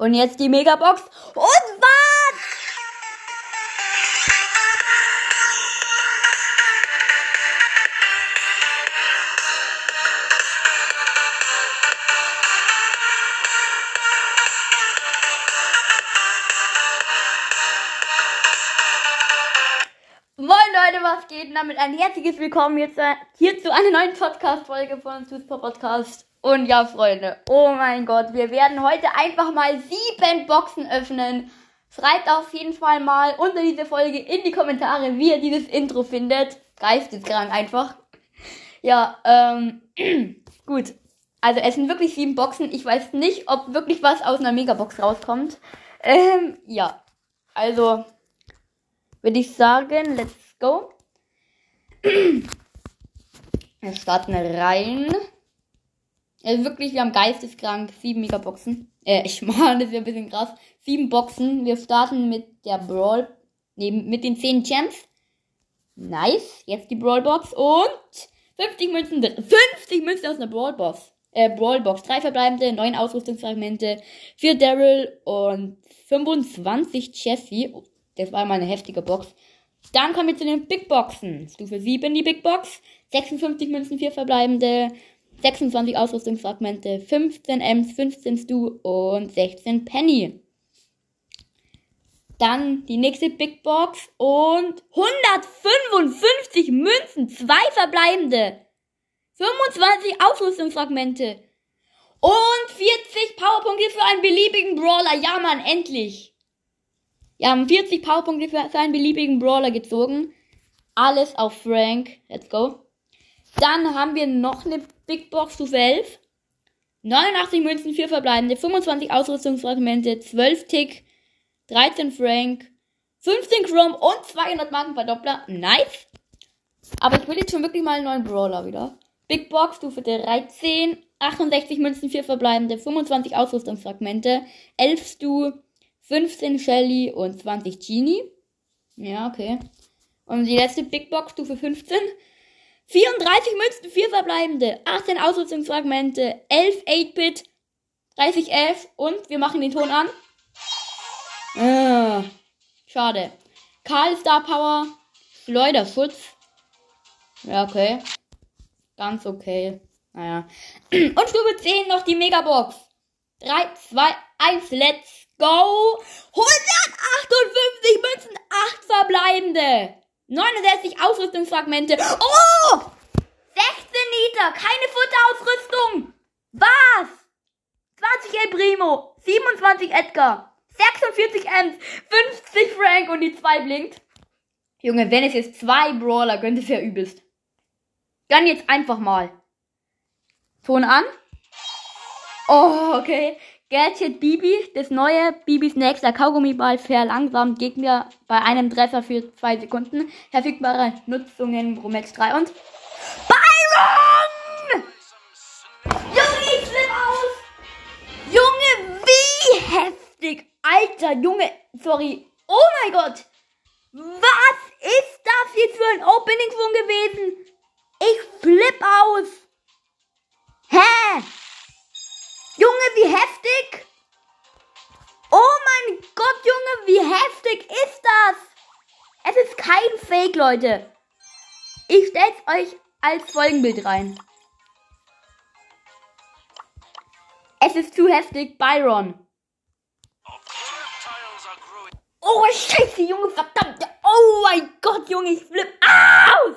Und jetzt die Megabox. Und was? Leute, was geht? Und damit ein herzliches Willkommen jetzt äh, hier zu einer neuen Podcast-Folge von Super Podcast. Und ja, Freunde, oh mein Gott, wir werden heute einfach mal sieben Boxen öffnen. Schreibt auf jeden Fall mal unter diese Folge in die Kommentare, wie ihr dieses Intro findet. Geisteskrank einfach. Ja, ähm, gut. Also es sind wirklich sieben Boxen. Ich weiß nicht, ob wirklich was aus einer Megabox rauskommt. Ähm, ja. Also, würde ich sagen, let's go. Wir starten rein. Also wirklich, wir haben geisteskrank sieben Megaboxen. Äh, ich meine, das ja ein bisschen krass. Sieben Boxen. Wir starten mit der Brawl, nee, mit den zehn Gems. Nice. Jetzt die Brawlbox und 50 Münzen, 50 Münzen aus einer Brawlbox. Äh, Brawlbox. Drei verbleibende, neun Ausrüstungsfragmente, vier Daryl und 25 Jessie. Das war mal eine heftige Box. Dann kommen wir zu den Big Boxen. Stufe 7 die Big Box. 56 Münzen, 4 verbleibende, 26 Ausrüstungsfragmente, 15 Ms, 15 Stu und 16 Penny. Dann die nächste Big Box und 155 Münzen, 2 verbleibende, 25 Ausrüstungsfragmente und 40 Powerpunkte für einen beliebigen Brawler. Ja, Mann, endlich. Wir haben 40 Powerpunkte für einen beliebigen Brawler gezogen. Alles auf Frank. Let's go. Dann haben wir noch eine Big Box zu 11. 89 Münzen, 4 verbleibende, 25 Ausrüstungsfragmente, 12 Tick, 13 Frank, 15 Chrome und 200 Markenverdoppler. Nice. Aber ich will jetzt schon wirklich mal einen neuen Brawler wieder. Big Box, Stufe 13, 68 Münzen, 4 verbleibende, 25 Ausrüstungsfragmente, 11 Stu, 15 Shelly und 20 Genie. Ja, okay. Und die letzte Big Box, Stufe 15. 34 Münzen, 4 verbleibende, 18 Ausrüstungsfragmente, 11 8-Bit, 30 11 und wir machen den Ton an. Ah, schade. Karl Star Power, Schleuderschutz. Ja, okay. Ganz okay. Naja. Und Stufe 10 noch die Megabox. 3, 2, 1, let's go. 158 Münzen, 8 verbleibende. 69 Ausrüstungsfragmente. Oh! 16 Liter, keine Futterausrüstung. Was? 20 El Primo, 27 Edgar, 46 Ems, 50 Frank und die 2 blinkt. Junge, wenn es jetzt zwei Brawler gönnt, ist ja übelst. Gönn jetzt einfach mal. Ton an. Oh, okay. Gadget Bibi, das neue Bibis nächster Kaugummiball verlangsamt Gegner bei einem Treffer für zwei Sekunden. Verfügbare Nutzungen Bromex 3 und Byron! Junge, ich flipp aus! Junge, wie heftig! Alter, Junge, sorry. Oh mein Gott! Was ist das jetzt für ein Opening schon gewesen? Heftig! Oh mein Gott, Junge, wie heftig ist das? Es ist kein Fake, Leute. Ich stell's euch als Folgenbild rein. Es ist zu heftig, Byron. Oh, scheiße, Junge, verdammt. Oh mein Gott, Junge, ich flipp aus.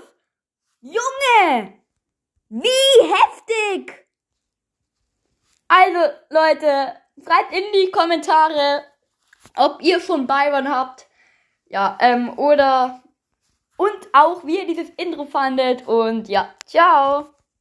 Junge, wie heftig. Also, Leute, schreibt in die Kommentare, ob ihr schon Byron habt. Ja, ähm, oder und auch wie ihr dieses Intro fandet. Und ja, ciao.